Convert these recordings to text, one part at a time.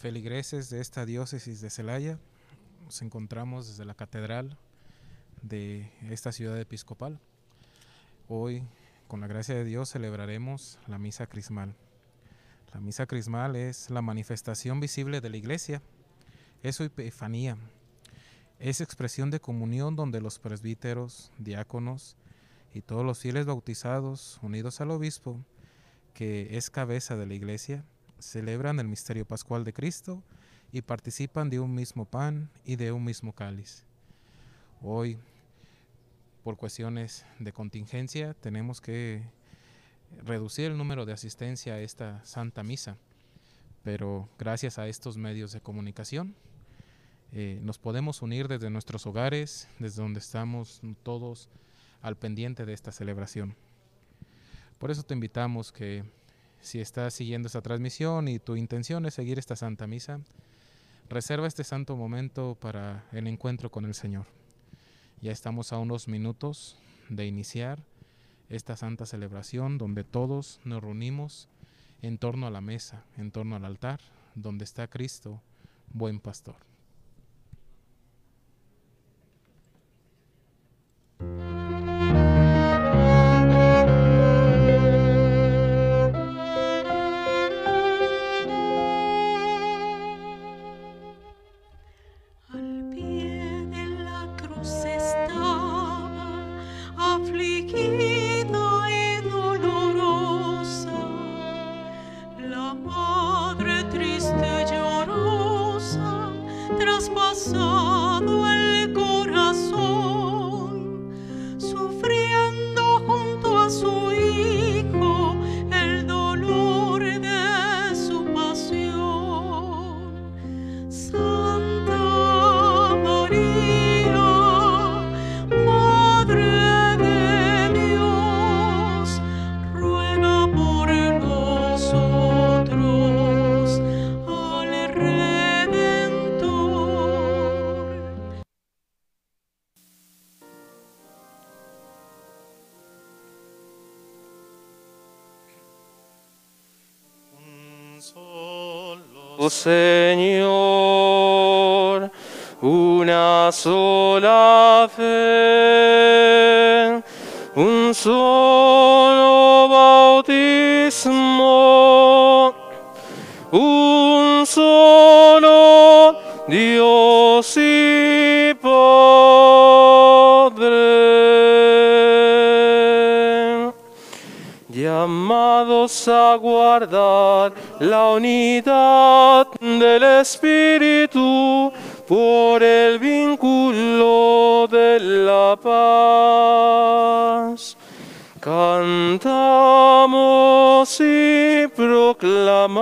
feligreses de esta diócesis de Celaya. Nos encontramos desde la catedral de esta ciudad episcopal. Hoy, con la gracia de Dios, celebraremos la misa crismal. La misa crismal es la manifestación visible de la iglesia, es su epifanía, es expresión de comunión donde los presbíteros, diáconos y todos los fieles bautizados, unidos al obispo, que es cabeza de la iglesia, celebran el misterio pascual de Cristo y participan de un mismo pan y de un mismo cáliz. Hoy, por cuestiones de contingencia, tenemos que reducir el número de asistencia a esta Santa Misa, pero gracias a estos medios de comunicación eh, nos podemos unir desde nuestros hogares, desde donde estamos todos al pendiente de esta celebración. Por eso te invitamos que si estás siguiendo esta transmisión y tu intención es seguir esta Santa Misa, reserva este santo momento para el encuentro con el Señor. Ya estamos a unos minutos de iniciar esta santa celebración donde todos nos reunimos en torno a la mesa, en torno al altar, donde está Cristo, buen pastor. A guardar la unidad del Espíritu por el vínculo de la paz. Cantamos y proclamamos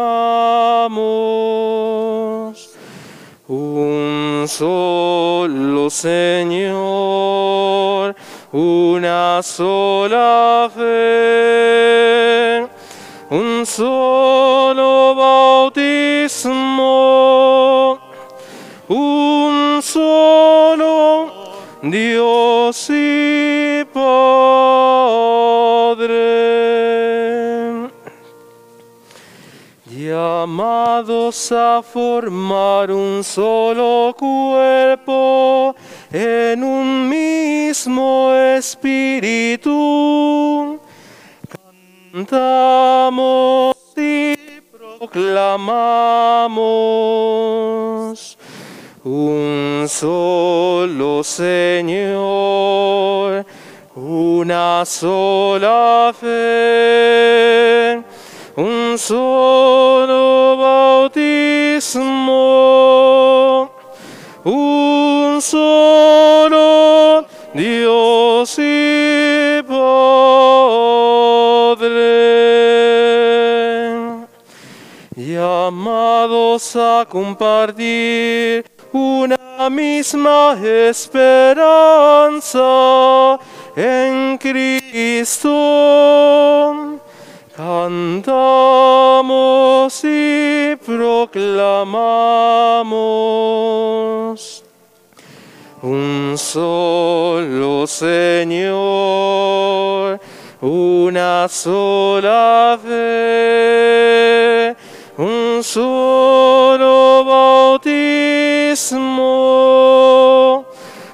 un solo Señor, una sola fe, un solo bautismo, un solo Dios y Padre, llamados a formar un solo cuerpo en un mismo espíritu. Cantamos y proclamamos un solo Señor, una sola fe, un solo bautismo, un solo Dios y llamados a compartir una misma esperanza en Cristo. Cantamos y proclamamos un solo Señor, una sola fe, un solo bautismo,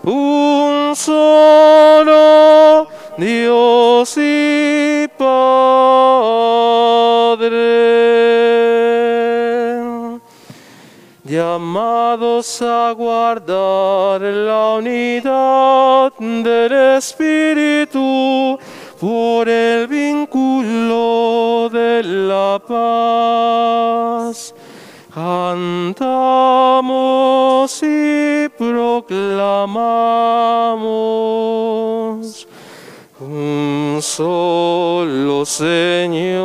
un solo Dios y Padre, llamados a guardar la unidad del Espíritu por el vínculo de la paz. Cantamos y proclamamos un solo Señor,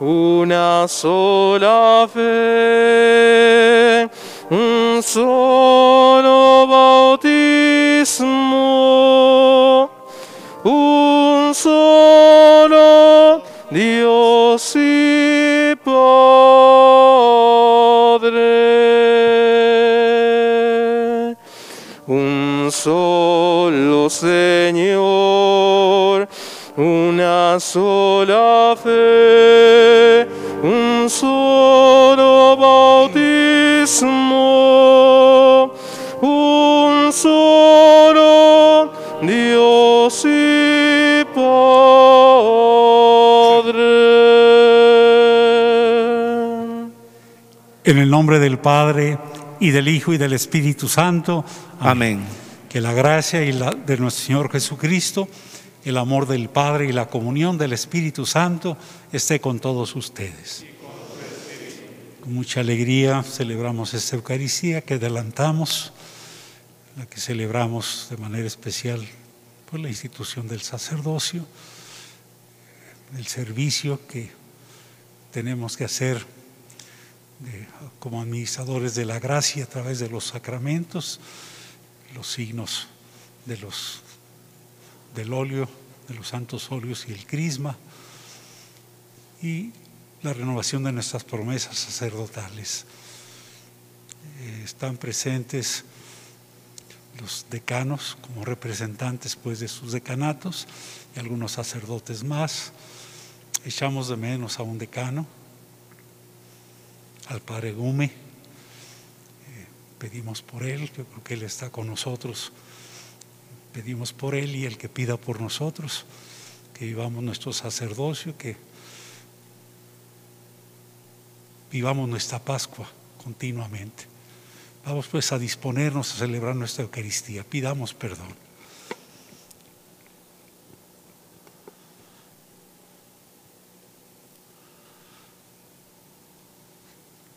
una sola fe, un solo bautismo, un solo Dios y Padre. Un solo Señor, una sola fe, un solo bautismo, un solo Dios y En el nombre del Padre y del Hijo y del Espíritu Santo. Amén. Que la gracia y la, de nuestro Señor Jesucristo, el amor del Padre y la comunión del Espíritu Santo esté con todos ustedes. Con mucha alegría celebramos esta Eucaristía que adelantamos, la que celebramos de manera especial por la institución del sacerdocio, el servicio que tenemos que hacer como administradores de la gracia a través de los sacramentos, los signos de los, del óleo, de los santos óleos y el crisma, y la renovación de nuestras promesas sacerdotales. Eh, están presentes los decanos como representantes pues, de sus decanatos y algunos sacerdotes más. Echamos de menos a un decano, al padre Gume. Eh, pedimos por él, yo creo que él está con nosotros. Pedimos por él y el que pida por nosotros, que vivamos nuestro sacerdocio, que vivamos nuestra Pascua continuamente. Vamos pues a disponernos a celebrar nuestra Eucaristía. Pidamos perdón.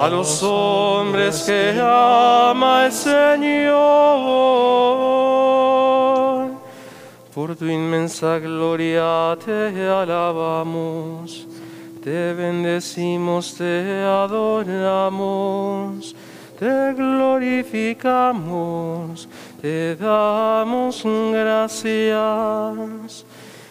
a los hombres que ama el Señor. Por tu inmensa gloria te alabamos, te bendecimos, te adoramos, te glorificamos, te damos gracias.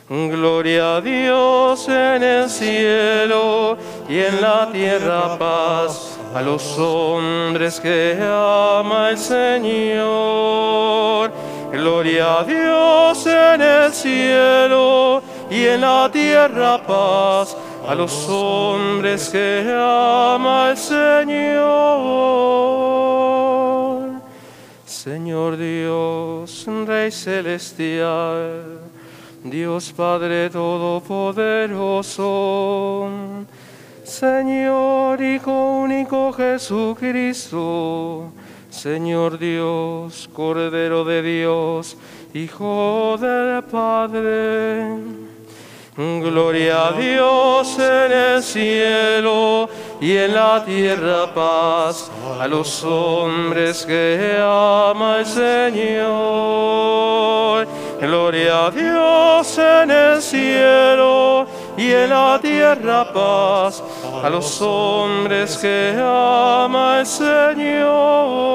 Gloria a Dios en el cielo y en la tierra paz a los hombres que ama el Señor. Gloria a Dios en el cielo y en la tierra paz a los hombres que ama el Señor. Señor Dios, Rey celestial, Dios Padre Todopoderoso, Señor Hijo único Jesucristo, Señor Dios, Cordero de Dios, Hijo del Padre. Gloria a Dios en el cielo y en la tierra paz a los hombres que ama el Señor. Gloria a Dios en el cielo y en la tierra paz a los hombres que ama el Señor.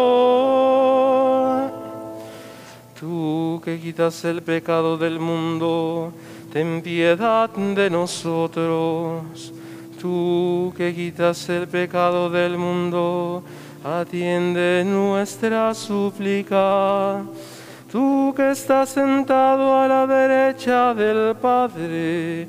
Tú que quitas el pecado del mundo, ten piedad de nosotros. Tú que quitas el pecado del mundo, atiende nuestra súplica. Tú que estás sentado a la derecha del Padre,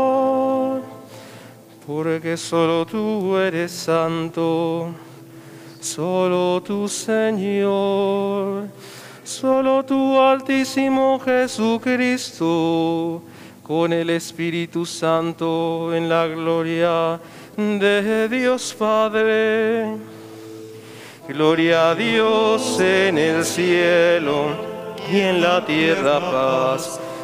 Porque solo tú eres santo, solo tú Señor, solo tú Altísimo Jesucristo, con el Espíritu Santo en la gloria de Dios Padre. Gloria a Dios en el cielo y en la tierra paz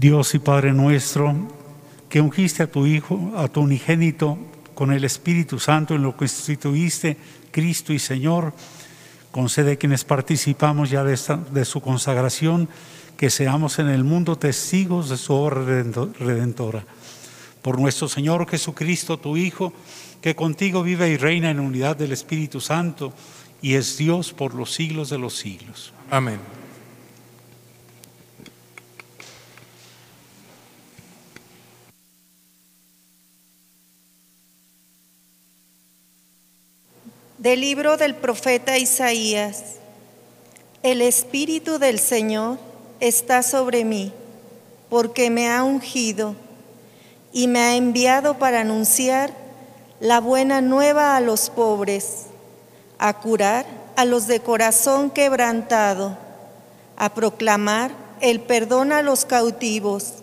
Dios y Padre nuestro, que ungiste a tu Hijo, a tu unigénito, con el Espíritu Santo en lo que constituiste Cristo y Señor, concede a quienes participamos ya de, esta- de su consagración, que seamos en el mundo testigos de su obra redento- redentora. Por nuestro Señor Jesucristo, tu Hijo, que contigo vive y reina en unidad del Espíritu Santo y es Dios por los siglos de los siglos. Amén. Del libro del profeta Isaías. El Espíritu del Señor está sobre mí, porque me ha ungido y me ha enviado para anunciar la buena nueva a los pobres, a curar a los de corazón quebrantado, a proclamar el perdón a los cautivos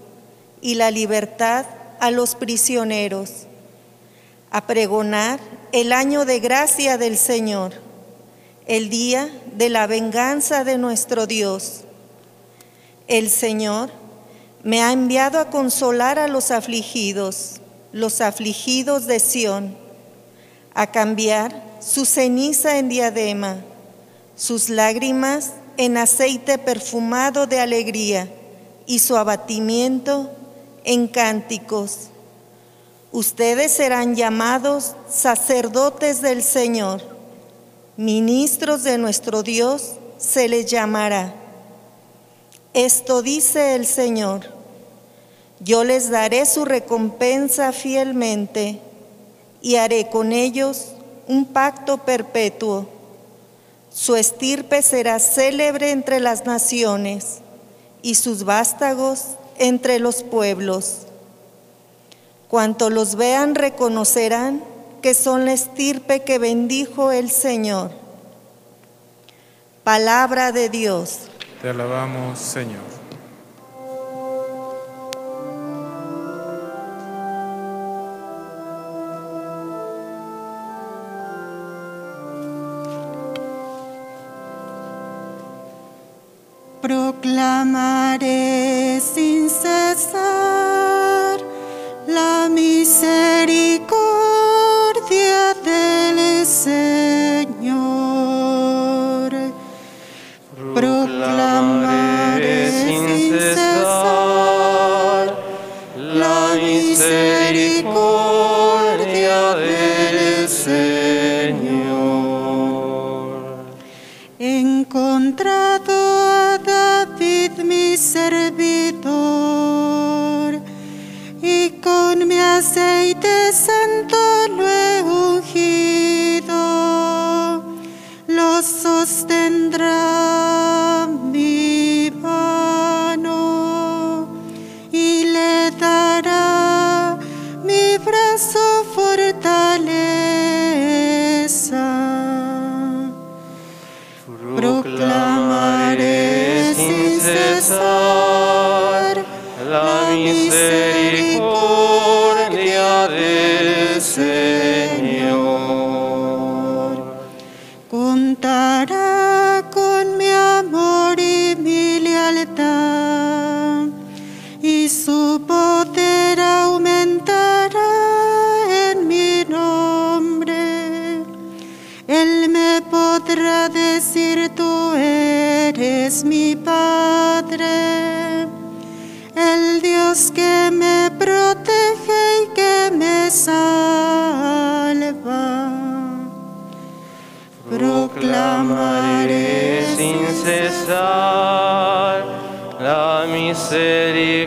y la libertad a los prisioneros a pregonar el año de gracia del Señor, el día de la venganza de nuestro Dios. El Señor me ha enviado a consolar a los afligidos, los afligidos de Sión, a cambiar su ceniza en diadema, sus lágrimas en aceite perfumado de alegría y su abatimiento en cánticos. Ustedes serán llamados sacerdotes del Señor, ministros de nuestro Dios se les llamará. Esto dice el Señor, yo les daré su recompensa fielmente y haré con ellos un pacto perpetuo. Su estirpe será célebre entre las naciones y sus vástagos entre los pueblos. Cuanto los vean reconocerán que son la estirpe que bendijo el Señor. Palabra de Dios. Te alabamos, Señor. Proclamaré sin cesar la misericordia del Señor. Proclamaré sin cesar la misericordia del Señor. Encontrado a David mi servidor con mi aceite santo lo he ungido, lo sostendrá la misericordia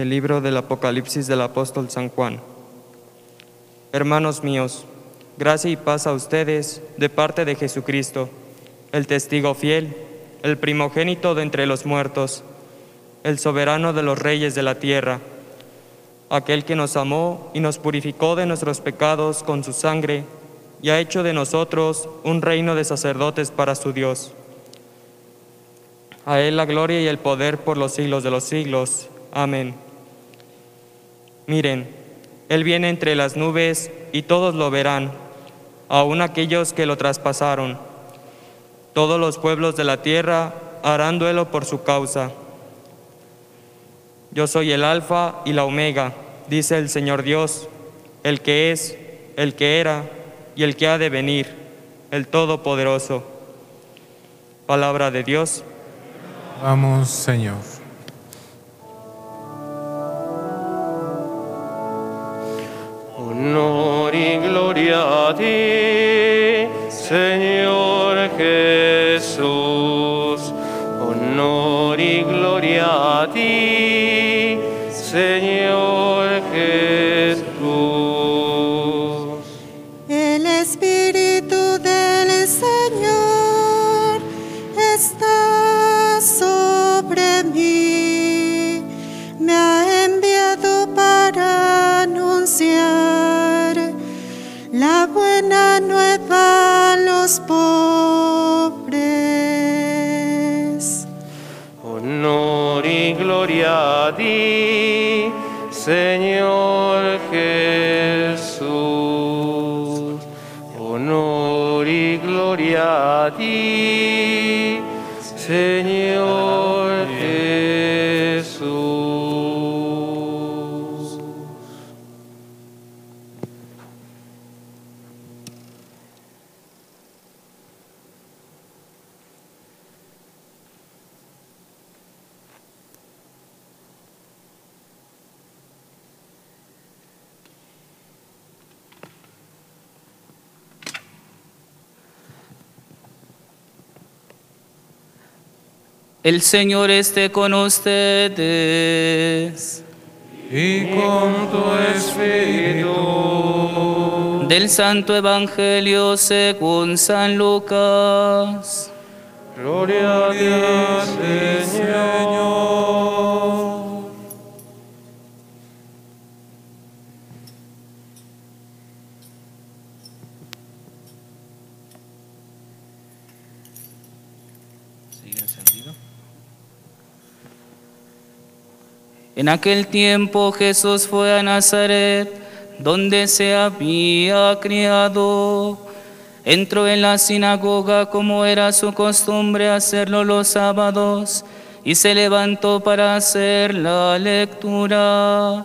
Del libro del Apocalipsis del apóstol San Juan. Hermanos míos, gracia y paz a ustedes de parte de Jesucristo, el testigo fiel, el primogénito de entre los muertos, el soberano de los reyes de la tierra, aquel que nos amó y nos purificó de nuestros pecados con su sangre y ha hecho de nosotros un reino de sacerdotes para su Dios. A Él la gloria y el poder por los siglos de los siglos. Amén. Miren, Él viene entre las nubes y todos lo verán, aun aquellos que lo traspasaron. Todos los pueblos de la tierra harán duelo por su causa. Yo soy el Alfa y la Omega, dice el Señor Dios, el que es, el que era y el que ha de venir, el Todopoderoso. Palabra de Dios. Vamos, Señor. Y gloria a ti, Señor El Señor esté con ustedes. y con tu espíritu. Del Santo Evangelio según San Lucas. Gloria a Dios, Señor. En aquel tiempo Jesús fue a Nazaret, donde se había criado. Entró en la sinagoga como era su costumbre hacerlo los sábados y se levantó para hacer la lectura.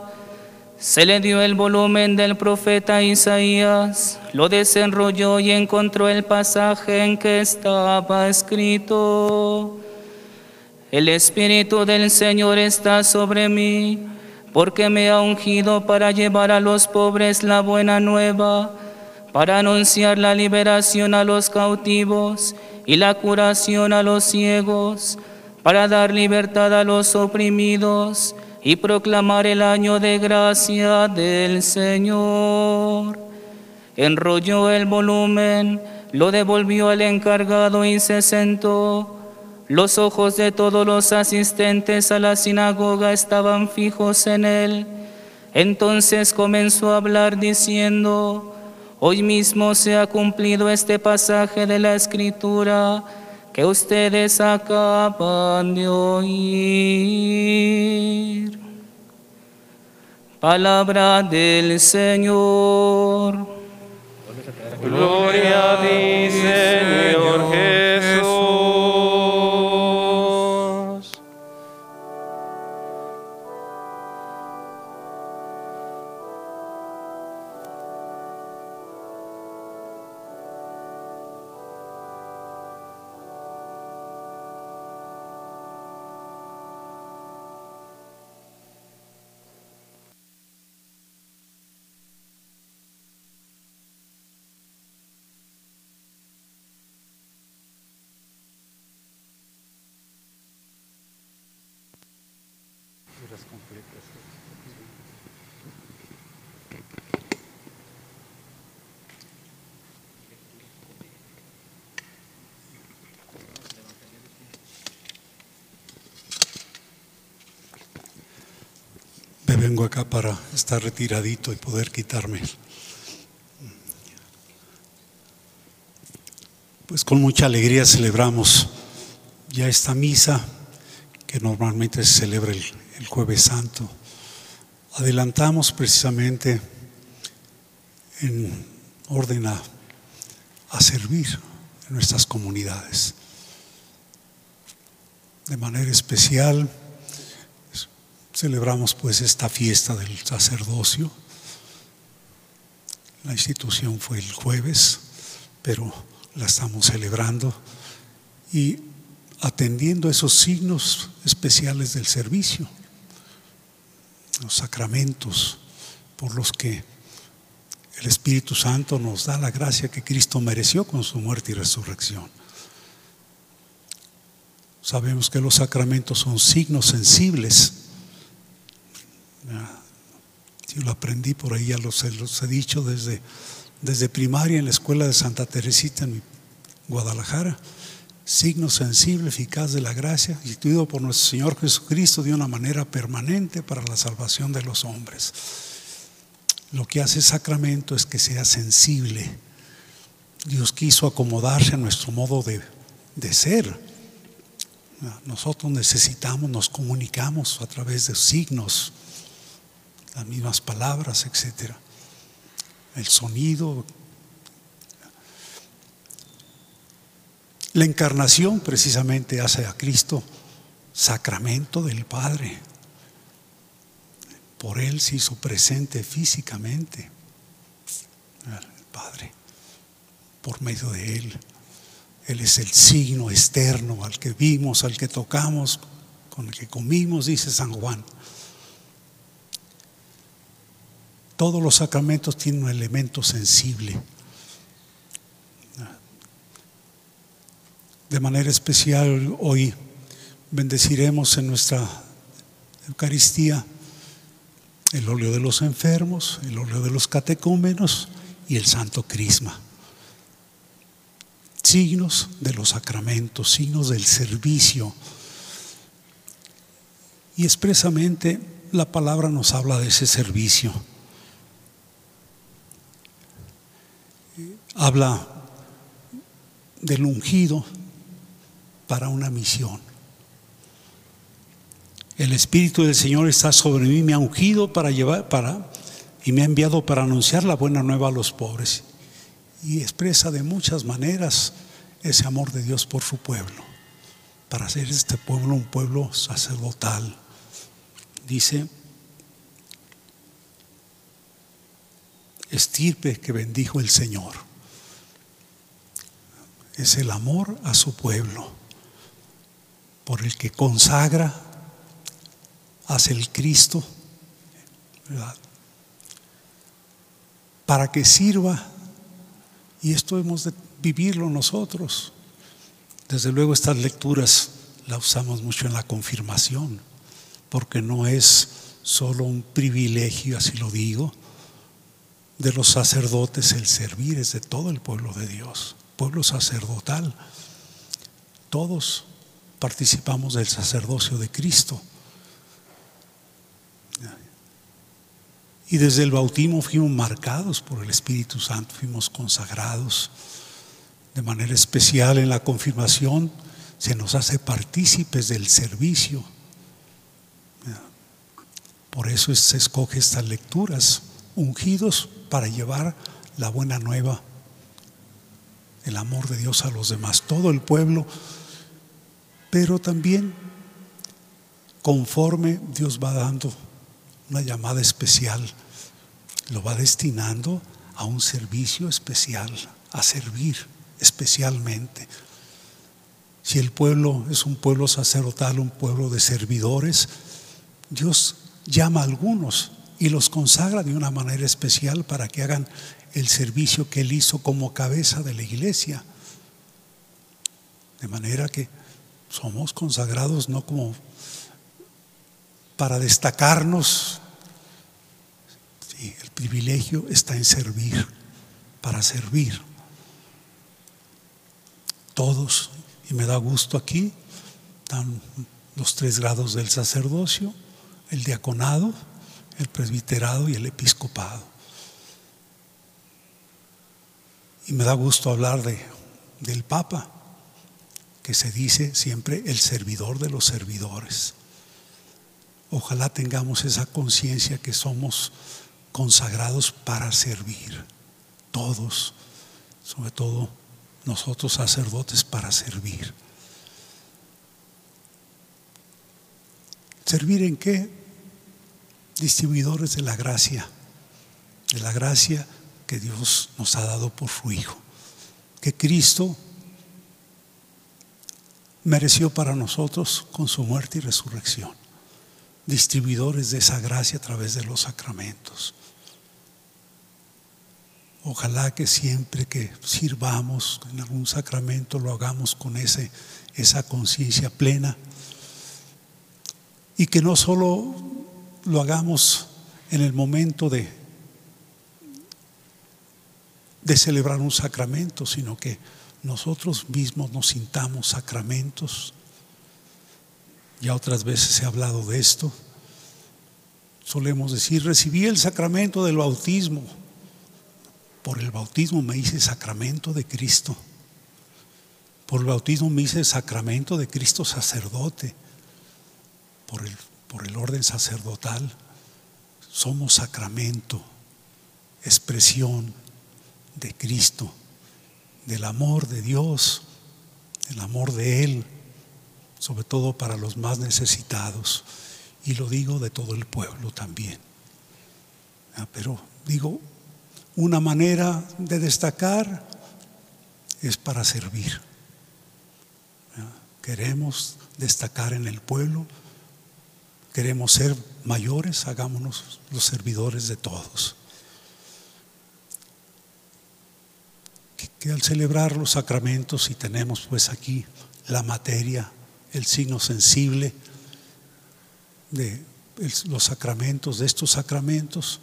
Se le dio el volumen del profeta Isaías, lo desenrolló y encontró el pasaje en que estaba escrito. El Espíritu del Señor está sobre mí, porque me ha ungido para llevar a los pobres la buena nueva, para anunciar la liberación a los cautivos y la curación a los ciegos, para dar libertad a los oprimidos y proclamar el año de gracia del Señor. Enrolló el volumen, lo devolvió al encargado y se sentó. Los ojos de todos los asistentes a la sinagoga estaban fijos en él. Entonces comenzó a hablar diciendo, hoy mismo se ha cumplido este pasaje de la escritura que ustedes acaban de oír. Palabra del Señor. Gloria a ti, Señor Jesús. Me vengo acá para estar retiradito y poder quitarme. Pues con mucha alegría celebramos ya esta misa que normalmente se celebra el, jueves santo. Adelantamos precisamente en orden a, a servir en nuestras comunidades. De manera especial celebramos pues esta fiesta del sacerdocio. La institución fue el jueves, pero la estamos celebrando y atendiendo esos signos especiales del servicio, los sacramentos por los que el Espíritu Santo nos da la gracia que Cristo mereció con su muerte y resurrección. Sabemos que los sacramentos son signos sensibles. Yo lo aprendí por ahí, ya los, los he dicho desde, desde primaria en la escuela de Santa Teresita en Guadalajara. Signo sensible, eficaz de la gracia, instituido por nuestro Señor Jesucristo de una manera permanente para la salvación de los hombres. Lo que hace el sacramento es que sea sensible. Dios quiso acomodarse a nuestro modo de, de ser. Nosotros necesitamos, nos comunicamos a través de signos, las mismas palabras, etcétera. El sonido. La encarnación precisamente hace a Cristo sacramento del Padre. Por Él se hizo presente físicamente el Padre, por medio de Él. Él es el signo externo al que vimos, al que tocamos, con el que comimos, dice San Juan. Todos los sacramentos tienen un elemento sensible. De manera especial hoy bendeciremos en nuestra Eucaristía el óleo de los enfermos, el óleo de los catecúmenos y el santo crisma. Signos de los sacramentos, signos del servicio. Y expresamente la palabra nos habla de ese servicio. Habla del ungido para una misión. El Espíritu del Señor está sobre mí, me ha ungido para llevar, para, y me ha enviado para anunciar la buena nueva a los pobres. Y expresa de muchas maneras ese amor de Dios por su pueblo, para hacer este pueblo un pueblo sacerdotal. Dice, estirpe que bendijo el Señor. Es el amor a su pueblo, por el que consagra hace el Cristo, para que sirva, y esto hemos de vivirlo nosotros. Desde luego estas lecturas las usamos mucho en la confirmación, porque no es solo un privilegio, así lo digo, de los sacerdotes el servir, es de todo el pueblo de Dios, pueblo sacerdotal. Todos participamos del sacerdocio de Cristo. Y desde el bautismo fuimos marcados por el Espíritu Santo, fuimos consagrados. De manera especial en la confirmación se nos hace partícipes del servicio. Por eso se escoge estas lecturas, ungidos para llevar la buena nueva, el amor de Dios a los demás, todo el pueblo, pero también conforme Dios va dando una llamada especial, lo va destinando a un servicio especial, a servir especialmente. Si el pueblo es un pueblo sacerdotal, un pueblo de servidores, Dios llama a algunos y los consagra de una manera especial para que hagan el servicio que Él hizo como cabeza de la iglesia. De manera que somos consagrados no como para destacarnos. el privilegio está en servir, para servir. Todos, y me da gusto aquí, están los tres grados del sacerdocio, el diaconado, el presbiterado y el episcopado. Y me da gusto hablar de, del Papa, que se dice siempre el servidor de los servidores. Ojalá tengamos esa conciencia que somos consagrados para servir, todos, sobre todo nosotros sacerdotes para servir. ¿Servir en qué? Distribuidores de la gracia, de la gracia que Dios nos ha dado por su Hijo, que Cristo mereció para nosotros con su muerte y resurrección distribuidores de esa gracia a través de los sacramentos. Ojalá que siempre que sirvamos en algún sacramento lo hagamos con ese, esa conciencia plena y que no solo lo hagamos en el momento de, de celebrar un sacramento, sino que nosotros mismos nos sintamos sacramentos ya otras veces ha hablado de esto. Solemos decir, recibí el sacramento del bautismo. Por el bautismo me hice sacramento de Cristo. Por el bautismo me hice sacramento de Cristo sacerdote. Por el, por el orden sacerdotal somos sacramento, expresión de Cristo, del amor de Dios el amor de Él, sobre todo para los más necesitados. Y lo digo de todo el pueblo también. Ah, pero digo, una manera de destacar es para servir. Ah, queremos destacar en el pueblo, queremos ser mayores, hagámonos los servidores de todos. Que, al celebrar los sacramentos, y tenemos pues aquí la materia, el signo sensible de los sacramentos, de estos sacramentos,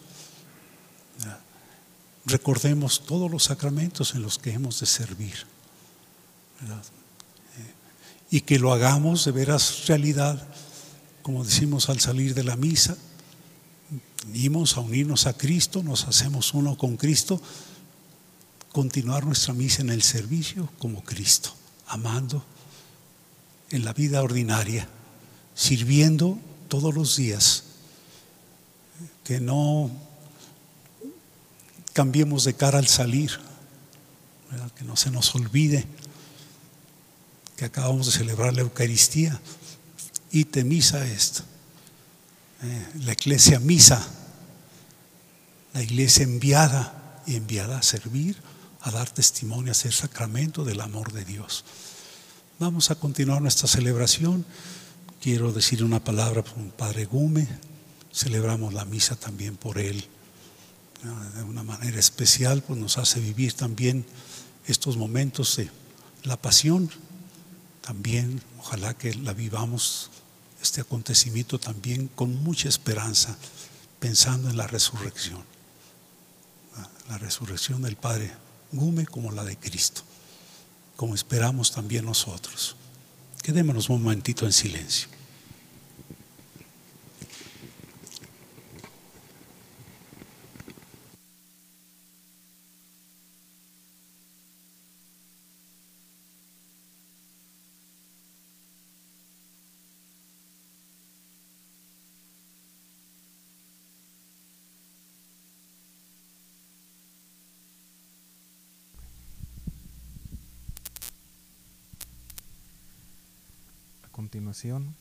recordemos todos los sacramentos en los que hemos de servir. Eh, y que lo hagamos de veras realidad, como decimos al salir de la misa, venimos a unirnos a Cristo, nos hacemos uno con Cristo, continuar nuestra misa en el servicio como Cristo, amando en la vida ordinaria, sirviendo todos los días, que no cambiemos de cara al salir, que no se nos olvide que acabamos de celebrar la Eucaristía y te misa eh, la iglesia misa, la iglesia enviada y enviada a servir a dar testimonio, a ser sacramento del amor de Dios. Vamos a continuar nuestra celebración. Quiero decir una palabra por un Padre Gume. Celebramos la misa también por él. De una manera especial, pues nos hace vivir también estos momentos de la pasión. También, ojalá que la vivamos, este acontecimiento también con mucha esperanza, pensando en la resurrección. La resurrección del Padre como la de Cristo, como esperamos también nosotros. Quedémonos un momentito en silencio. Continuación,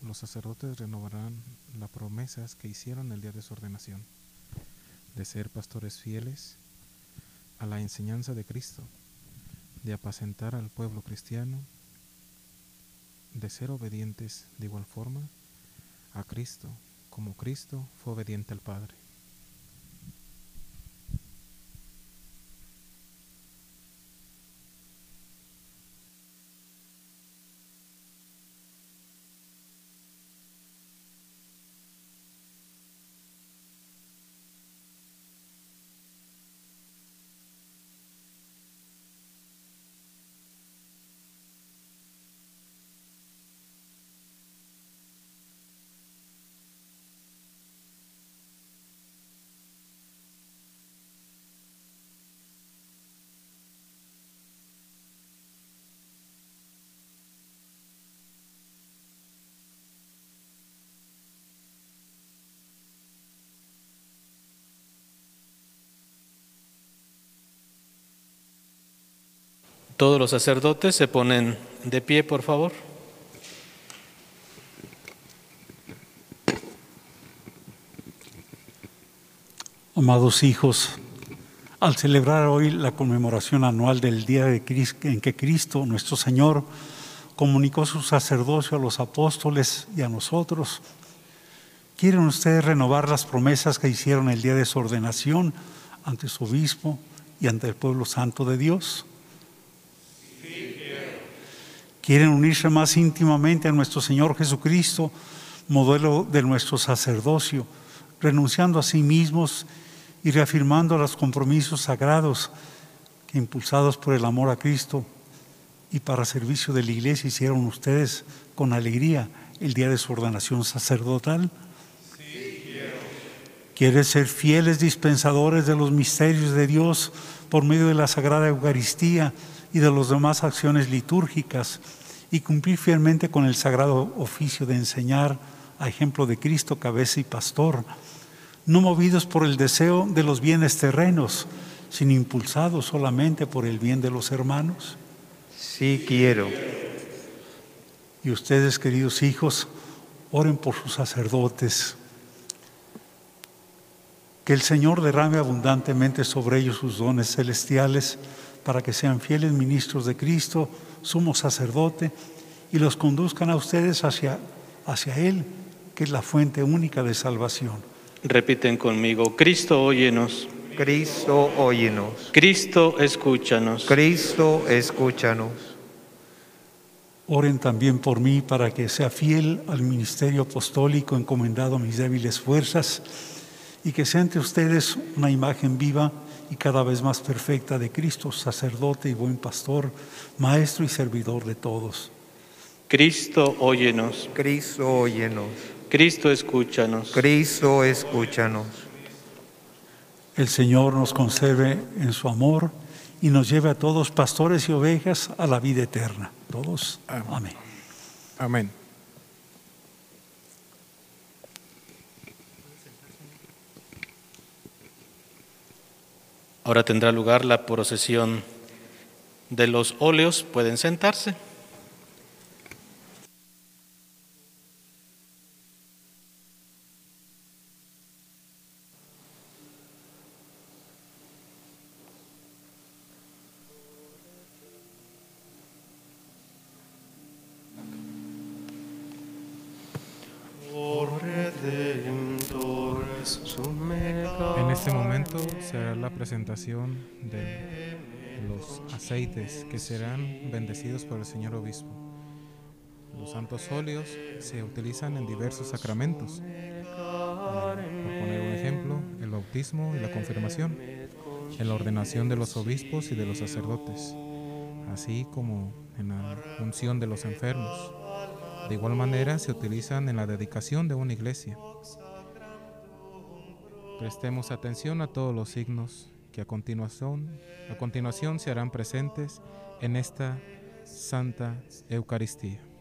los sacerdotes renovarán las promesas que hicieron el día de su ordenación, de ser pastores fieles a la enseñanza de Cristo, de apacentar al pueblo cristiano, de ser obedientes de igual forma a Cristo, como Cristo fue obediente al Padre. Todos los sacerdotes se ponen de pie, por favor. Amados hijos, al celebrar hoy la conmemoración anual del día de en que Cristo, nuestro Señor, comunicó su sacerdocio a los apóstoles y a nosotros, ¿quieren ustedes renovar las promesas que hicieron el día de su ordenación ante su obispo y ante el pueblo santo de Dios? Quieren unirse más íntimamente a nuestro Señor Jesucristo, modelo de nuestro sacerdocio, renunciando a sí mismos y reafirmando los compromisos sagrados que impulsados por el amor a Cristo y para servicio de la iglesia hicieron ustedes con alegría el día de su ordenación sacerdotal. Sí, ser fieles dispensadores de los misterios de Dios por medio de la Sagrada Eucaristía y de las demás acciones litúrgicas y cumplir fielmente con el sagrado oficio de enseñar a ejemplo de Cristo, cabeza y pastor, no movidos por el deseo de los bienes terrenos, sino impulsados solamente por el bien de los hermanos. Sí quiero. Y ustedes, queridos hijos, oren por sus sacerdotes. Que el Señor derrame abundantemente sobre ellos sus dones celestiales para que sean fieles ministros de Cristo, sumo sacerdote, y los conduzcan a ustedes hacia, hacia Él, que es la fuente única de salvación. Repiten conmigo, Cristo, óyenos. Cristo, óyenos. Cristo, escúchanos. Cristo, escúchanos. Oren también por mí para que sea fiel al ministerio apostólico encomendado a mis débiles fuerzas y que sea entre ustedes una imagen viva y cada vez más perfecta de Cristo, sacerdote y buen pastor, maestro y servidor de todos. Cristo, óyenos. Cristo, óyenos. Cristo, escúchanos. Cristo, escúchanos. El Señor nos conserve en su amor y nos lleve a todos, pastores y ovejas, a la vida eterna. Todos. Amén. Amén. Ahora tendrá lugar la procesión de los óleos. Pueden sentarse. En este momento será de los aceites que serán bendecidos por el Señor Obispo. Los santos óleos se utilizan en diversos sacramentos. Eh, Por poner un ejemplo, el bautismo y la confirmación, en la ordenación de los obispos y de los sacerdotes, así como en la unción de los enfermos. De igual manera se utilizan en la dedicación de una iglesia. Prestemos atención a todos los signos que a continuación, a continuación se harán presentes en esta Santa Eucaristía.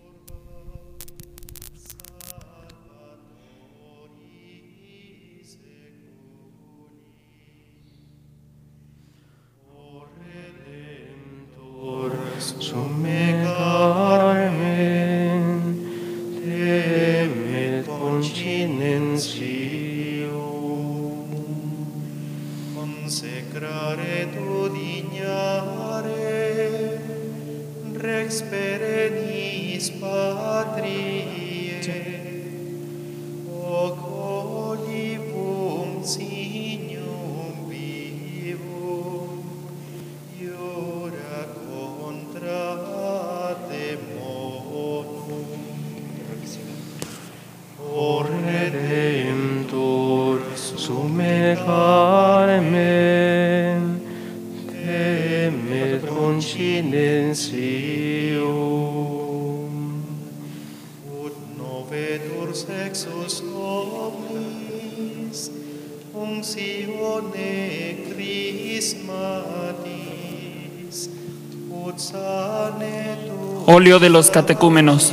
Óleo de los catecúmenos.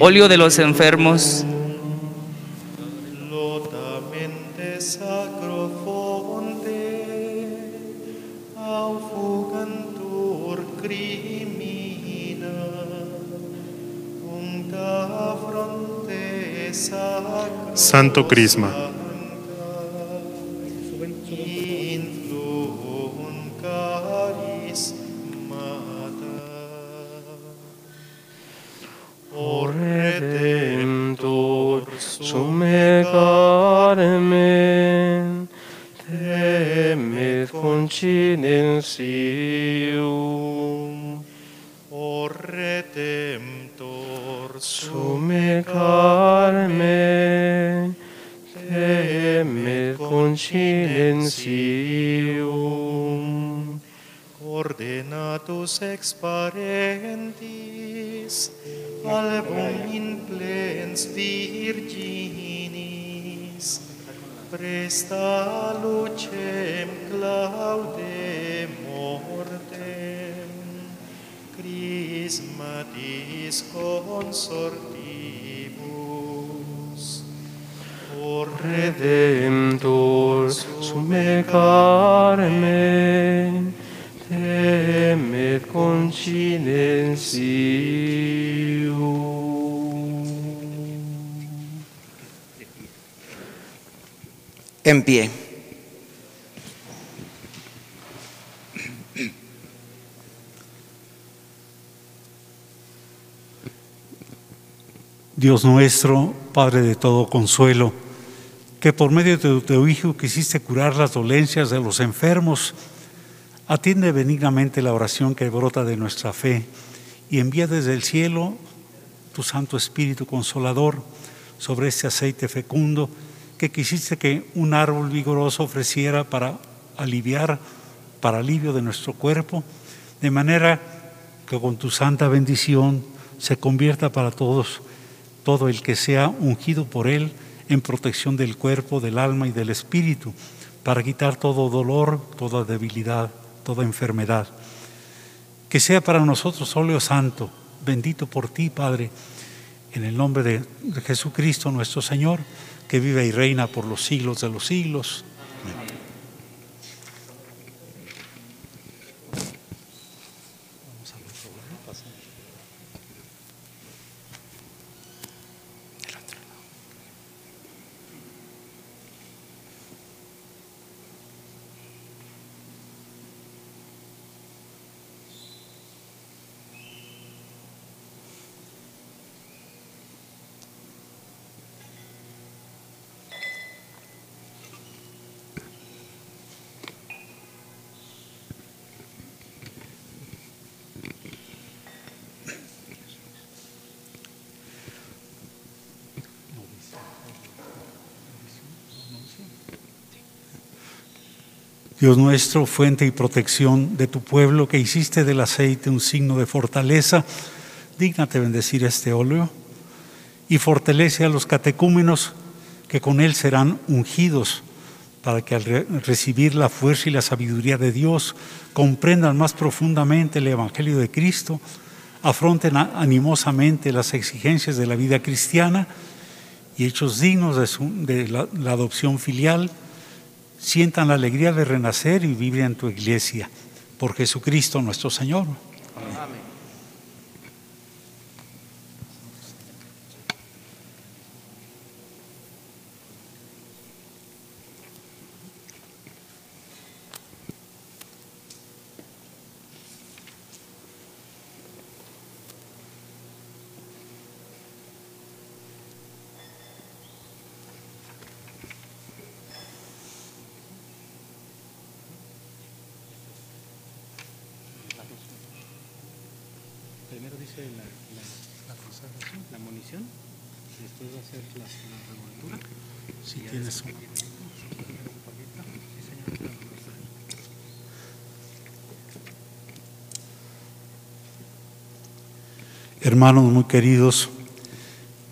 Óleo de los enfermos. Santo Crisma. Carmen, temed continencio. En pie. Dios nuestro, Padre de todo consuelo, que por medio de tu Hijo quisiste curar las dolencias de los enfermos, atiende benignamente la oración que brota de nuestra fe y envía desde el cielo tu Santo Espíritu Consolador sobre este aceite fecundo que quisiste que un árbol vigoroso ofreciera para aliviar, para alivio de nuestro cuerpo, de manera que con tu santa bendición se convierta para todos todo el que sea ungido por Él en protección del cuerpo, del alma y del espíritu, para quitar todo dolor, toda debilidad, toda enfermedad. Que sea para nosotros óleo santo, bendito por ti, Padre, en el nombre de, Jesucristo nuestro Señor, que vive y reina por los siglos de los siglos. Amén. Dios nuestro, fuente y protección de tu pueblo, que hiciste del aceite un signo de fortaleza, dígnate bendecir este óleo y fortalece a los catecúmenos que con él serán ungidos, para que al re recibir la fuerza y la sabiduría de Dios comprendan más profundamente el Evangelio de Cristo, afronten animosamente las exigencias de la vida cristiana y hechos dignos de, la adopción filial, sientan la alegría de renacer y vivir en tu iglesia. Por Jesucristo nuestro Señor. Amén. Primero dice la, la, la consagración, la munición, después va a ser la, la revoltura. Si tienes un... Hermanos muy queridos,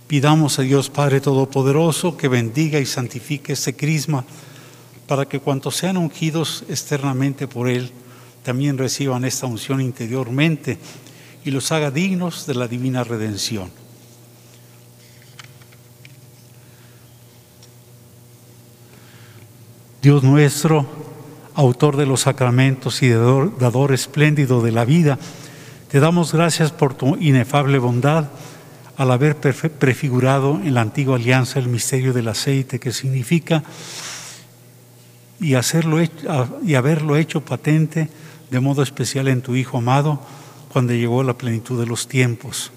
pidamos a Dios Padre Todopoderoso que bendiga y santifique este crisma para que cuantos sean ungidos externamente por Él, también reciban esta unción interiormente y los haga dignos de la divina redención. Dios nuestro, autor de los sacramentos y dador, espléndido de la vida, te damos gracias por tu inefable bondad al haber prefigurado en la antigua alianza el misterio del aceite que significa y, hacerlo, y haberlo hecho patente de modo especial en tu Hijo amado cuando llegó la plenitud de los tiempos.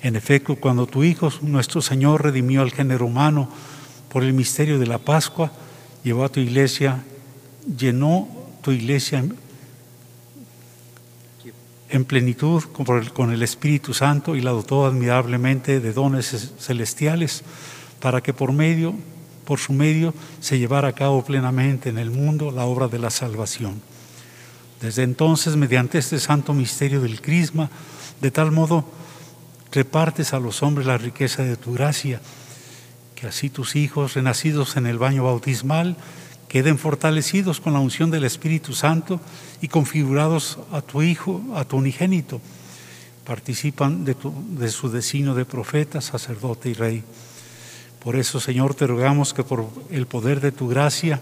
En efecto, cuando tu Hijo, nuestro Señor, redimió al género humano por el misterio de la Pascua, llevó a tu iglesia, llenó tu iglesia en plenitud con el Espíritu Santo y la dotó admirablemente de dones celestiales para que por medio, por su medio, se llevara a cabo plenamente en el mundo la obra de la salvación. Desde entonces, mediante este santo misterio del crisma, de tal modo repartes a los hombres la riqueza de tu gracia, que así tus hijos, renacidos en el baño bautismal, queden fortalecidos con la unción del Espíritu Santo y configurados a tu Hijo, a tu unigénito, participan de, de su destino de profeta, sacerdote y rey. Por eso, Señor, te rogamos que por el poder de tu gracia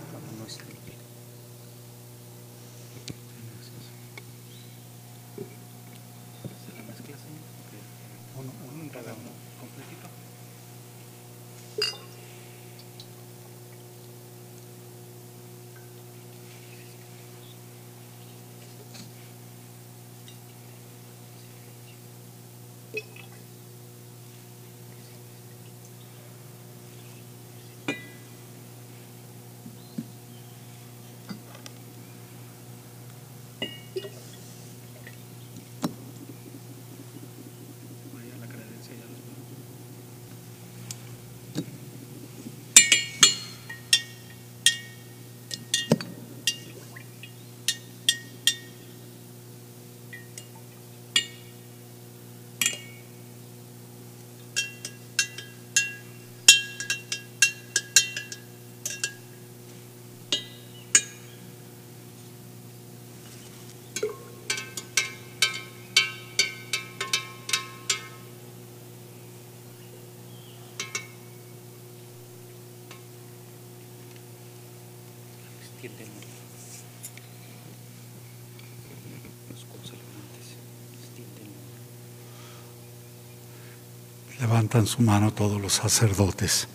levantan su mano todos los sacerdotes.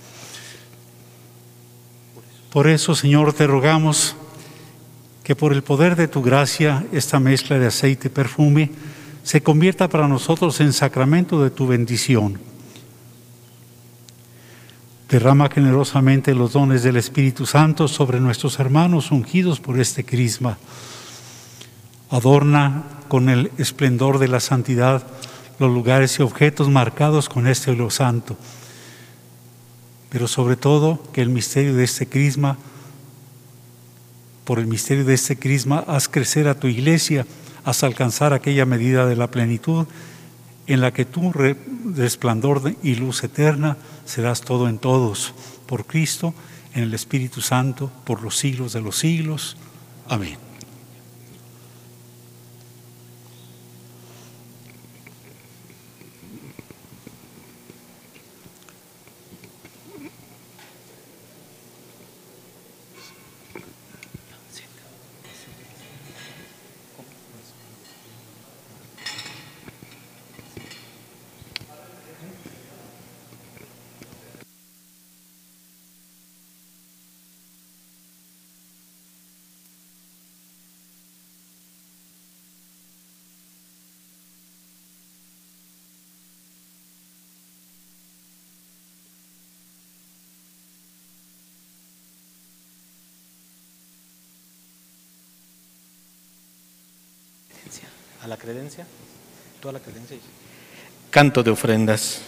Por eso, Señor, te rogamos que por el poder de tu gracia esta mezcla de aceite y perfume se convierta para nosotros en sacramento de tu bendición. Derrama generosamente los dones del Espíritu Santo sobre nuestros hermanos ungidos por este crisma. Adorna con el esplendor de la santidad los lugares y objetos marcados con este óleo santo. Pero sobre todo que el misterio de este crisma, por el misterio de este crisma, haz crecer a tu iglesia hasta alcanzar aquella medida de la plenitud en la que tu re- resplandor y luz eterna serás todo en todos, por Cristo, en el Espíritu Santo, por los siglos de los siglos. Amén. A la credencia. Toda la credencia. Canto de ofrendas.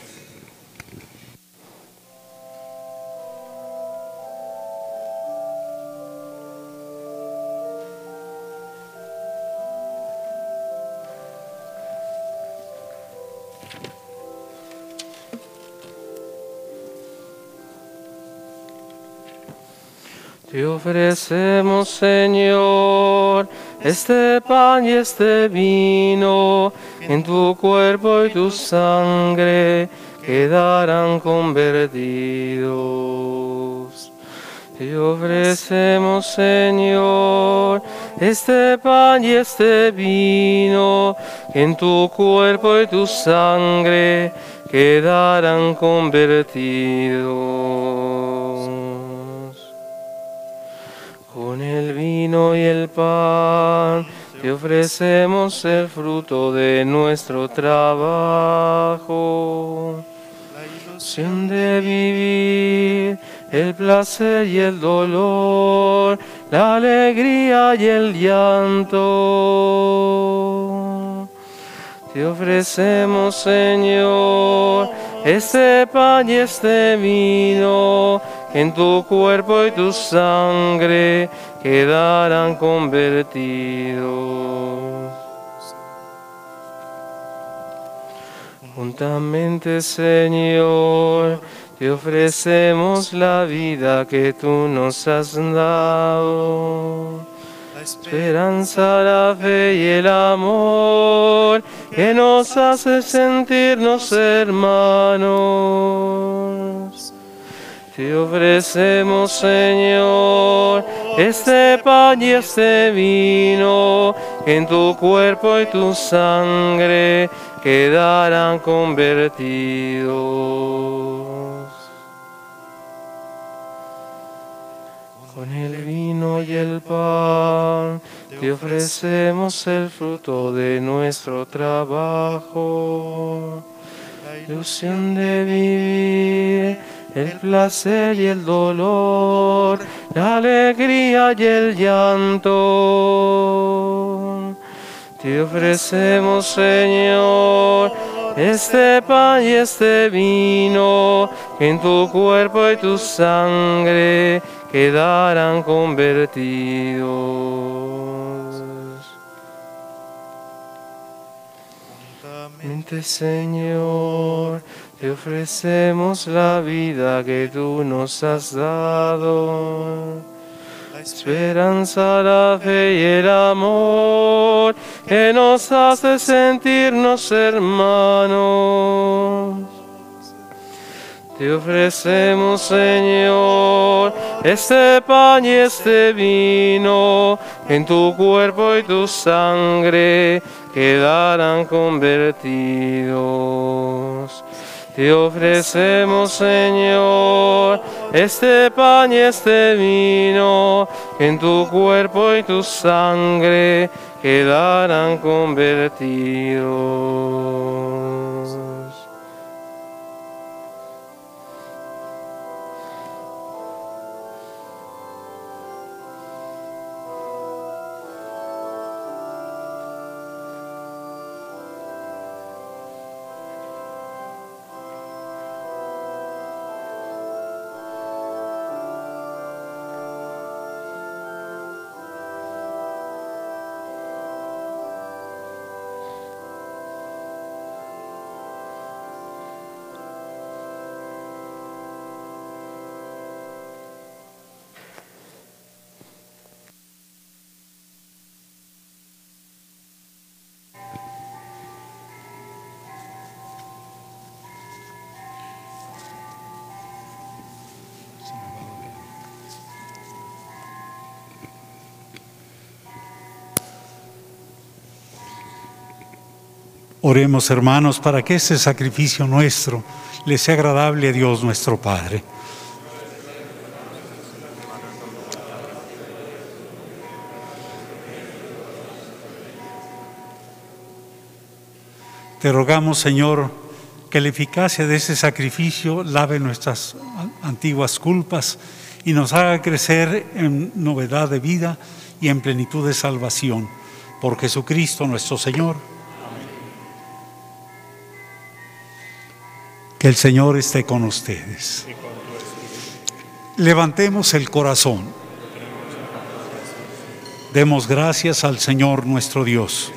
Te ofrecemos, Señor, este pan y este vino, en tu cuerpo y tu sangre quedarán convertidos. Te ofrecemos, Señor, este pan y este vino, en tu cuerpo y tu sangre quedarán convertidos. Y el pan te ofrecemos el fruto de nuestro trabajo, la ilusión de vivir, el placer y el dolor, la alegría y el llanto. Te ofrecemos, Señor, este pan y este vino, en tu cuerpo y tu sangre quedarán convertidos. Juntamente, Señor, te ofrecemos la vida que tú nos has dado. La esperanza, la fe y el amor que nos hace sentirnos hermanos. Te ofrecemos, Señor, este pan y este vino, que en tu cuerpo y tu sangre quedarán convertidos. Con el vino y el pan te ofrecemos el fruto de nuestro trabajo, la ilusión de vivir, el placer y el dolor, la alegría y el llanto. Te ofrecemos, Señor, este pan y este vino, que en tu cuerpo y tu sangre quedarán convertidos. Mente, Señor, te ofrecemos la vida que tú nos has dado. Esperanza, la fe y el amor que nos hace sentirnos hermanos. Te ofrecemos, Señor, este pan y este vino, en tu cuerpo y tu sangre quedarán convertidos. Te ofrecemos, Señor, este pan y este vino, en tu cuerpo y tu sangre quedarán convertidos. Hermanos para que este sacrificio nuestro le sea agradable a Dios nuestro Padre. Te rogamos, Señor, que la eficacia de ese sacrificio lave nuestras antiguas culpas y nos haga crecer en novedad de vida y en plenitud de salvación. Por Jesucristo nuestro Señor. Que el Señor esté con ustedes. Levantemos el corazón. Demos gracias al Señor nuestro Dios.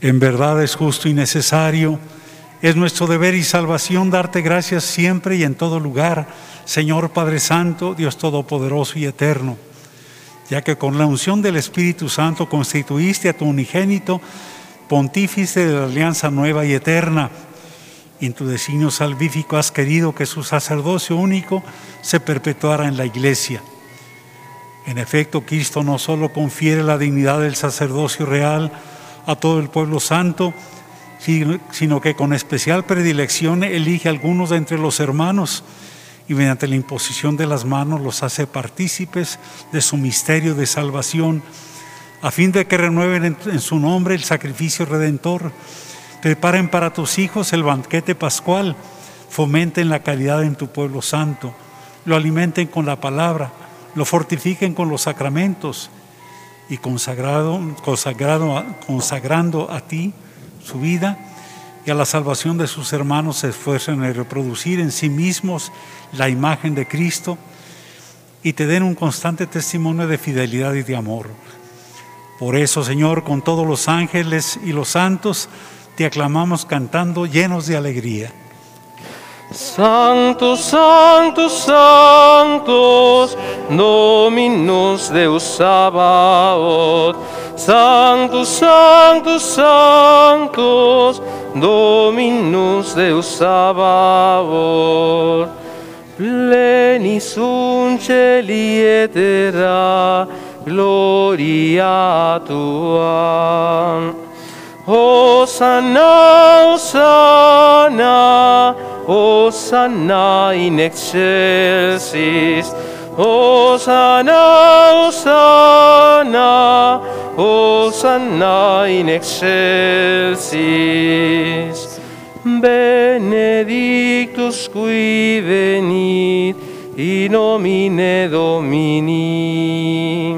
En verdad es justo y necesario, es nuestro deber y salvación darte gracias siempre y en todo lugar, Señor Padre Santo, Dios Todopoderoso y Eterno, ya que con la unción del Espíritu Santo constituiste a tu unigénito pontífice de la alianza nueva y eterna. En tu designio salvífico has querido que su sacerdocio único se perpetuara en la iglesia. En efecto, Cristo no solo confiere la dignidad del sacerdocio real a todo el pueblo santo, sino que con especial predilección elige a algunos de entre los hermanos y mediante la imposición de las manos los hace partícipes de su misterio de salvación a fin de que renueven en, su nombre el sacrificio redentor, preparen para tus hijos el banquete pascual, fomenten la caridad en tu pueblo santo, lo alimenten con la palabra, lo fortifiquen con los sacramentos. Y consagrado, consagrado, consagrando a ti su vida y a la salvación de sus hermanos se esfuercen en reproducir en sí mismos la imagen de Cristo y te den un constante testimonio de fidelidad y de amor. Por eso, Señor, con todos los ángeles y los santos, te aclamamos cantando llenos de alegría. Sanctus, Sanctus, Sanctus, Dominus Deus Sabaoth. Sanctus, Sanctus, Sanctus, Dominus Deus Sabaoth. Pleni sunt celi et terra, gloria tua. Hosanna, Hosanna, Hosanna in excelsis. Hosanna, Hosanna, Hosanna in excelsis. Benedictus qui venit in nomine Domini.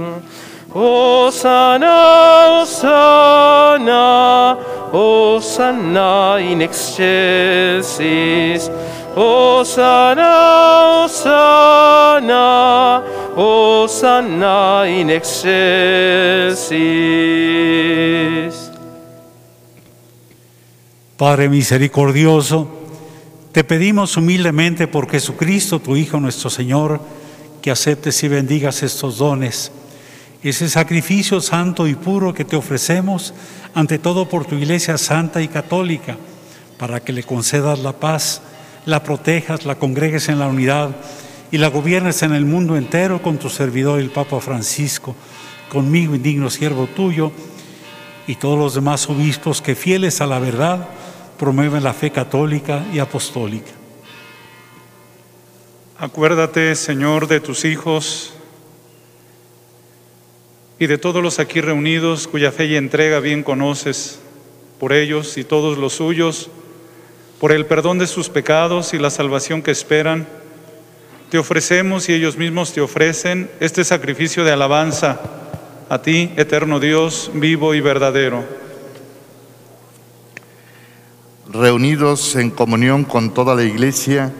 Hosanna, Hosanna, Hosanna in excelsis. Hosanna, Hosanna, Hosanna in excelsis. Padre misericordioso, te pedimos humildemente por Jesucristo, tu Hijo nuestro Señor, que aceptes y bendigas estos dones, ese sacrificio santo y puro que te ofrecemos, ante todo por tu Iglesia santa y católica, para que le concedas la paz, la protejas, la congregues en la unidad y la gobiernes en el mundo entero con tu servidor el Papa Francisco, conmigo indigno siervo tuyo, y todos los demás obispos que fieles a la verdad, promueven la fe católica y apostólica. Acuérdate, Señor, de tus hijos y de todos los aquí reunidos cuya fe y entrega bien conoces, por ellos y todos los suyos, por el perdón de sus pecados y la salvación que esperan, te ofrecemos y ellos mismos te ofrecen este sacrificio de alabanza a ti, eterno Dios, vivo y verdadero. Reunidos en comunión con toda la Iglesia,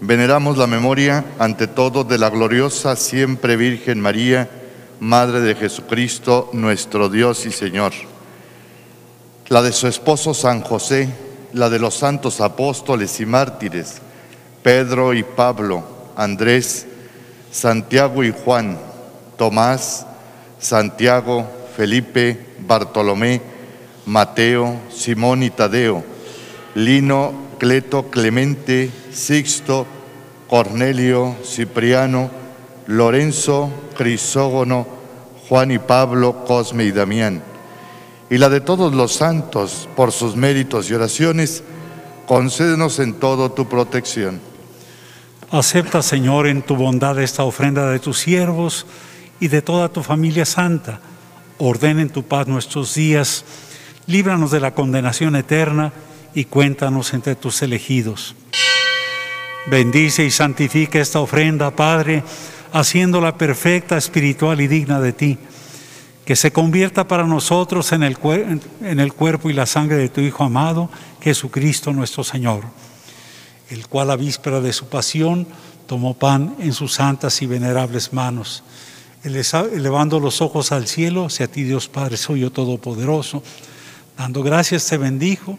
veneramos la memoria ante todo de la gloriosa siempre Virgen María, Madre de Jesucristo, nuestro Dios y Señor. La de su esposo San José, la de los santos apóstoles y mártires, Pedro y Pablo, Andrés, Santiago y Juan, Tomás, Santiago, Felipe, Bartolomé, Mateo, Simón y Tadeo, Lino, Cleto, Clemente, Sixto, Cornelio, Cipriano, Lorenzo, Crisógono, Juan y Pablo, Cosme y Damián. Y la de todos los santos, por sus méritos y oraciones, concédenos en todo tu protección. Acepta, Señor, en tu bondad esta ofrenda de tus siervos y de toda tu familia santa. Ordena en tu paz nuestros días, líbranos de la condenación eterna y cuéntanos entre tus elegidos. Bendice y santifica esta ofrenda, Padre, haciéndola perfecta, espiritual y digna de ti. Que se convierta para nosotros en el, cuerpo y la sangre de tu Hijo amado, Jesucristo nuestro Señor, el cual a víspera de su pasión tomó pan en sus santas y venerables manos. Elevando los ojos al cielo, hacia ti Dios Padre Suyo Todopoderoso, dando gracias te bendijo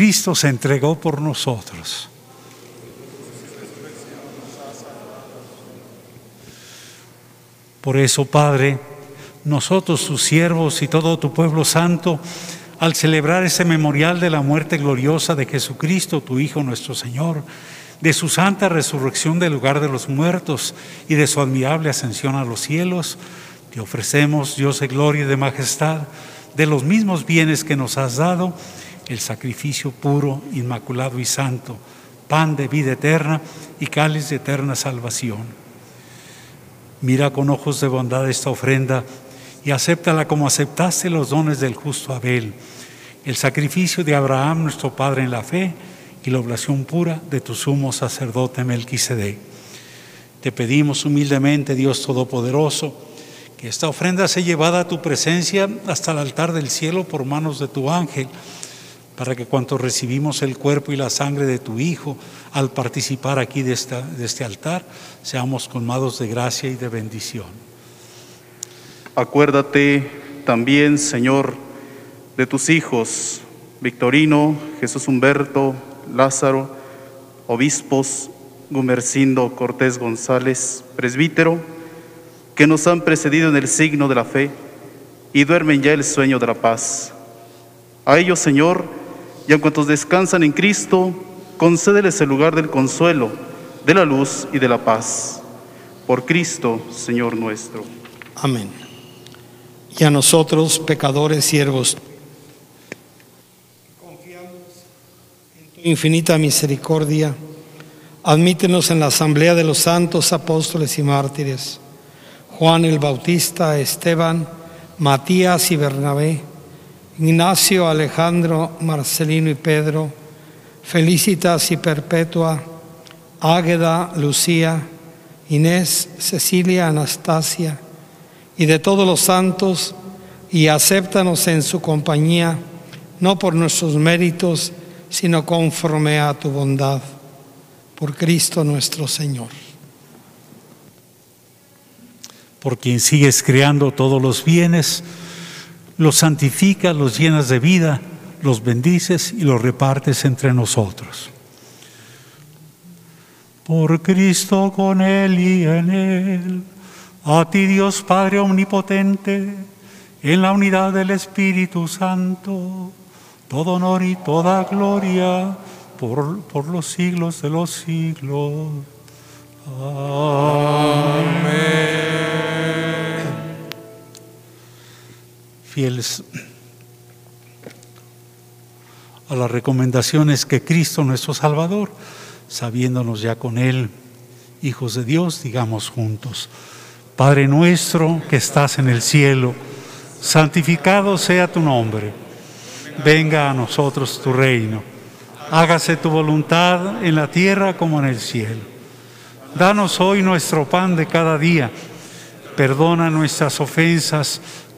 Cristo se entregó por nosotros. Por eso, Padre, nosotros, sus siervos y todo tu pueblo santo, al celebrar ese memorial de la muerte gloriosa de Jesucristo, tu Hijo nuestro Señor, de su santa resurrección del lugar de los muertos y de su admirable ascensión a los cielos, te ofrecemos, Dios de gloria y de majestad, de los mismos bienes que nos has dado, el sacrificio puro, inmaculado y santo, pan de vida eterna y cáliz de eterna salvación. Mira con ojos de bondad esta ofrenda y acéptala como aceptaste los dones del justo Abel, el sacrificio de Abraham, nuestro Padre en la fe, y la oblación pura de tu sumo sacerdote Melquisedec. Te pedimos humildemente, Dios Todopoderoso, que esta ofrenda sea llevada a tu presencia hasta el altar del cielo por manos de tu ángel, para que cuanto recibimos el cuerpo y la sangre de tu Hijo al participar aquí de, esta, de este altar, seamos colmados de gracia y de bendición. Acuérdate también, Señor, de tus hijos, Victorino, Jesús Humberto, Lázaro, obispos, Gumercindo Cortés González, presbítero, que nos han precedido en el signo de la fe y duermen ya el sueño de la paz. A ellos, Señor, y a cuantos descansan en Cristo, concédeles el lugar del consuelo, de la luz y de la paz. Por Cristo, Señor nuestro. Amén. Y a nosotros, pecadores siervos, confiamos en tu infinita misericordia. Admítenos en la asamblea de los santos apóstoles y mártires, Juan el Bautista, Esteban, Matías y Bernabé, Ignacio, Alejandro, Marcelino y Pedro, Felicitas y Perpetua, Águeda, Lucía, Inés, Cecilia, Anastasia, y de todos los santos, y acéptanos en su compañía, no por nuestros méritos, sino conforme a tu bondad, por Cristo nuestro Señor. Por quien sigues creando todos los bienes, los santificas, los llenas de vida, los bendices y los repartes entre nosotros. Por Cristo con Él y en Él, a ti Dios Padre Omnipotente, en la unidad del Espíritu Santo, todo honor y toda gloria por, los siglos de los siglos. Amén. Fieles a las recomendaciones que Cristo nuestro Salvador, sabiéndonos ya con Él, hijos de Dios, digamos juntos, Padre nuestro que estás en el cielo, santificado sea tu nombre, venga a nosotros tu reino, hágase tu voluntad en la tierra como en el cielo. Danos hoy nuestro pan de cada día, perdona nuestras ofensas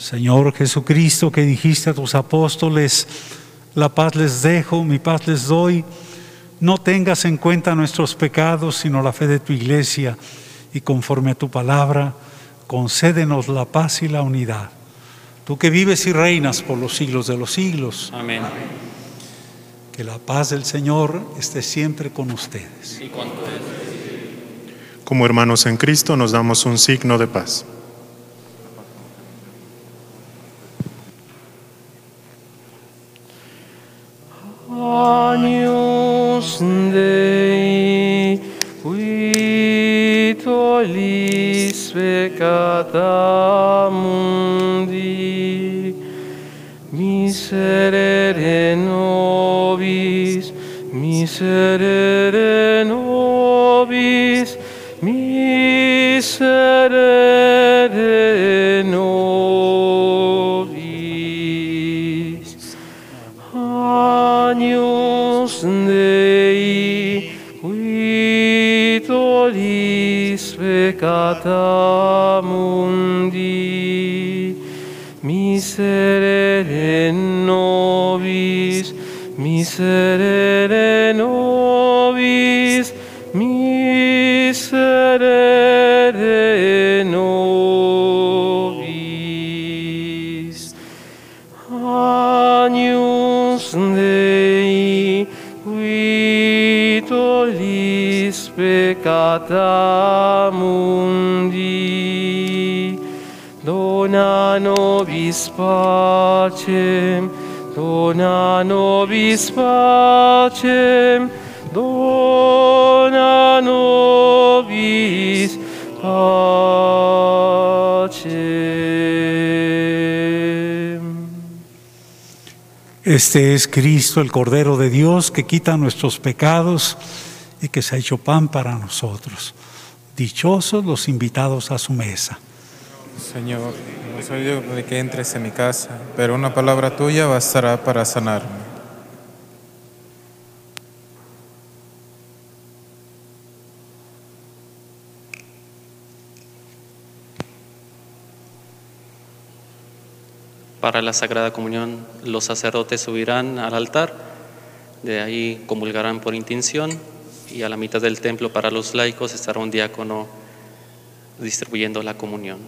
Señor Jesucristo, que dijiste a tus apóstoles, la paz les dejo, mi paz les doy, no tengas en cuenta nuestros pecados, sino la fe de tu iglesia, y conforme a tu palabra, concédenos la paz y la unidad. Tú que vives y reinas por los siglos de los siglos. Amén. Que la paz del Señor esté siempre con ustedes. Y con ustedes. Como hermanos en Cristo nos damos un signo de paz. años de vitolis peccata mundi miserere nobis miserere peccata mundi, miserere nobis, miserere peccata mundi, dona nobis pacem, dona nobis pacem, dona nobis pacem. Este es Cristo, el Cordero de Dios, que quita nuestros pecados y que se ha hecho pan para nosotros. Dichosos los invitados a su mesa. Señor, no soy yo de que entres en mi casa, pero una palabra tuya bastará para sanarme. Para la Sagrada Comunión, los sacerdotes subirán al altar, de ahí comulgarán por intención y a la mitad del templo para los laicos estará un diácono distribuyendo la comunión.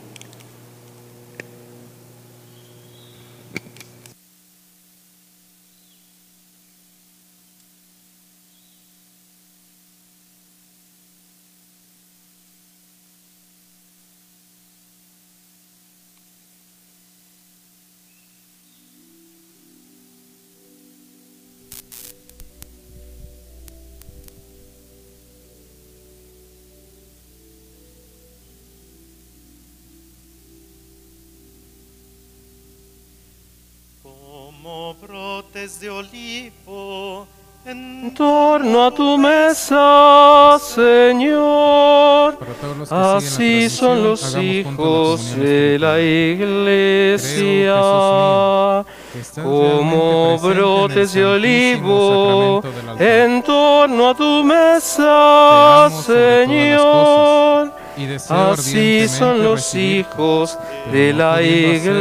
A tu mesa, Señor, así son los hijos de la iglesia, como brotes de olivo en torno a tu mesa, Señor. Así son los hijos de la iglesia.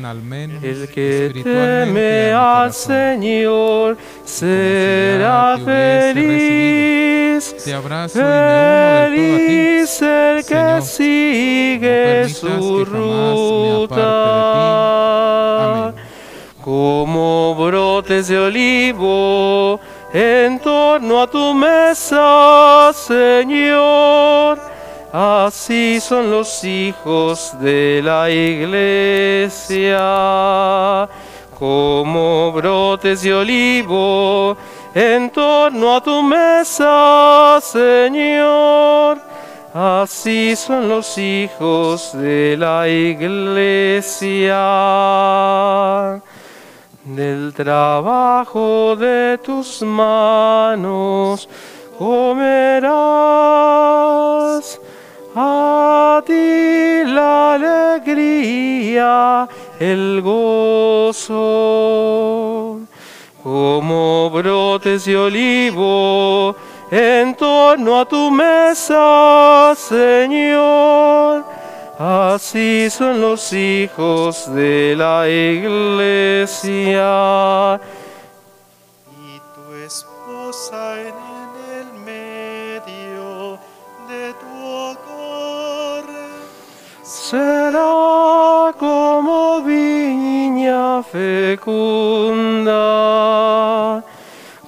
Ven al menos El que teme al Señor será feliz. Te abrazo y me uno del todo a ti. Feliz el que sigue su ruta. Como brotes de olivo en torno a tu mesa, Señor. Así son los hijos de la iglesia, como brotes de olivo en torno a tu mesa, Señor. Así son los hijos de la iglesia. Del trabajo de tus manos comerás. A ti la alegría, el gozo, como brotes de olivo en torno a tu mesa, Señor. Así son los hijos de la iglesia. y tu esposa en será como viña fecunda,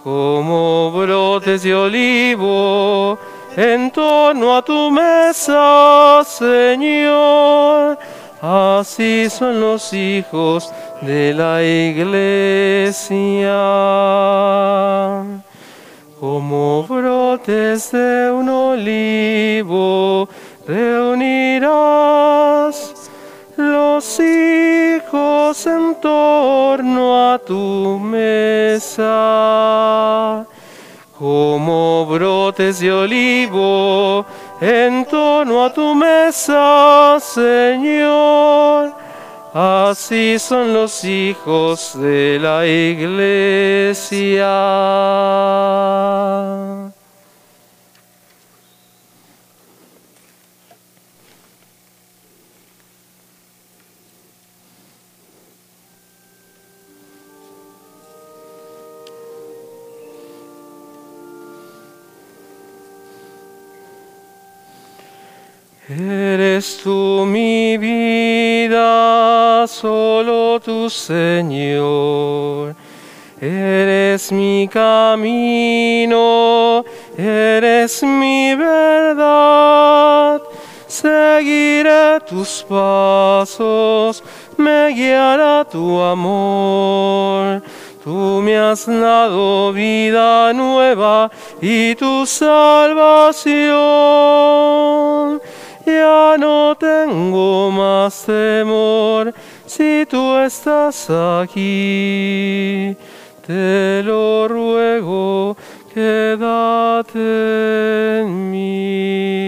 como brotes de olivo en torno a tu mesa, Señor. Así son los hijos de la iglesia como brotes de un olivo, reunirás los hijos en torno a tu mesa. Como brotes de olivo en torno a tu mesa, Señor. Así son los hijos de la iglesia. Eres tú mi vida, solo tu Señor. Eres mi camino, eres mi verdad. Seguiré tus pasos, me guiará tu amor. Tú me has dado vida nueva y tu salvación ya no tengo más temor si tú estás aquí. Te lo ruego, quédate en mí.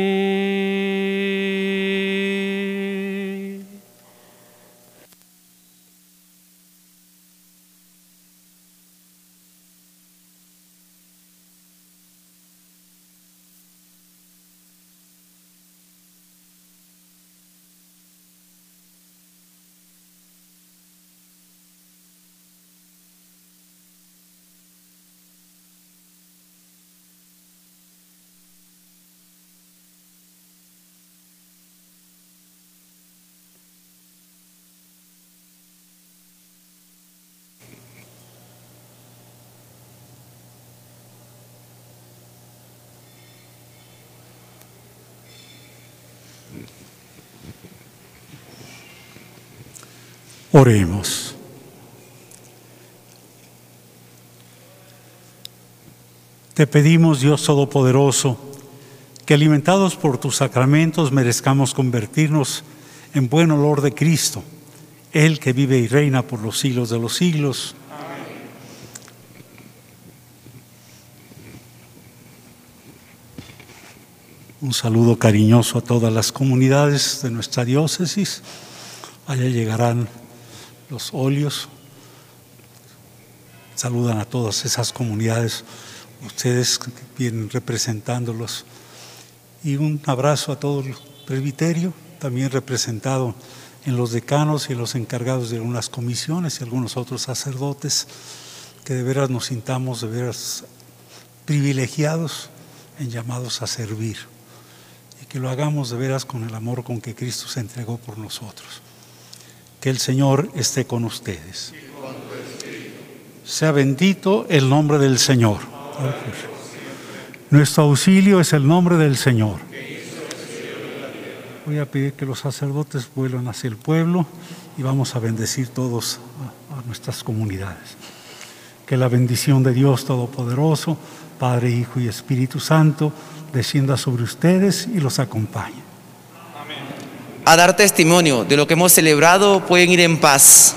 Oremos. Te pedimos, Dios Todopoderoso, que alimentados por tus sacramentos merezcamos convertirnos en buen olor de Cristo, Él que vive y reina por los siglos de los siglos. Un saludo cariñoso a todas las comunidades de nuestra diócesis. Allá llegarán los óleos. Saludan a todas esas comunidades, ustedes vienen representándolos. Y un abrazo a todo el presbiterio, también representado en los decanos y los encargados de algunas comisiones y algunos otros sacerdotes, que de veras nos sintamos de veras privilegiados en llamados a servir y que lo hagamos de veras con el amor con que Cristo se entregó por nosotros. Que el Señor esté con ustedes. Sea bendito el nombre del Señor. Nuestro auxilio es el nombre del Señor. Voy a pedir que los sacerdotes vuelvan hacia el pueblo y vamos a bendecir todos a nuestras comunidades. Que la bendición de Dios Todopoderoso, Padre, Hijo y Espíritu Santo, descienda sobre ustedes y los acompañe a dar testimonio de lo que hemos celebrado pueden ir en paz.